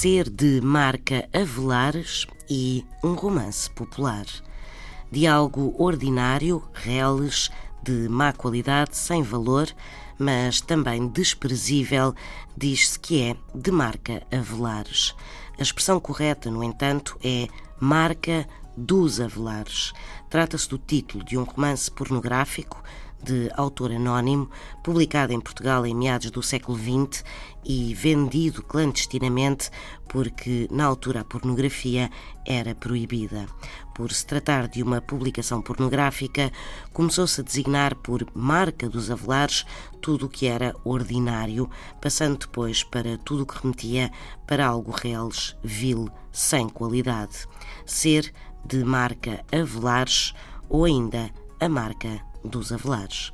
Ser de marca Avelares e um romance popular. De algo ordinário, reles, de má qualidade, sem valor, mas também desprezível, diz-se que é de marca Avelares. A expressão correta, no entanto, é marca dos Avelares. Trata-se do título de um romance pornográfico de autor anónimo, publicado em Portugal em meados do século XX e vendido clandestinamente porque, na altura, a pornografia era proibida. Por se tratar de uma publicação pornográfica, começou-se a designar por marca dos avelares tudo o que era ordinário, passando depois para tudo o que remetia para algo reles, vil, sem qualidade. Ser de marca Avelares ou ainda a marca dos Avelares.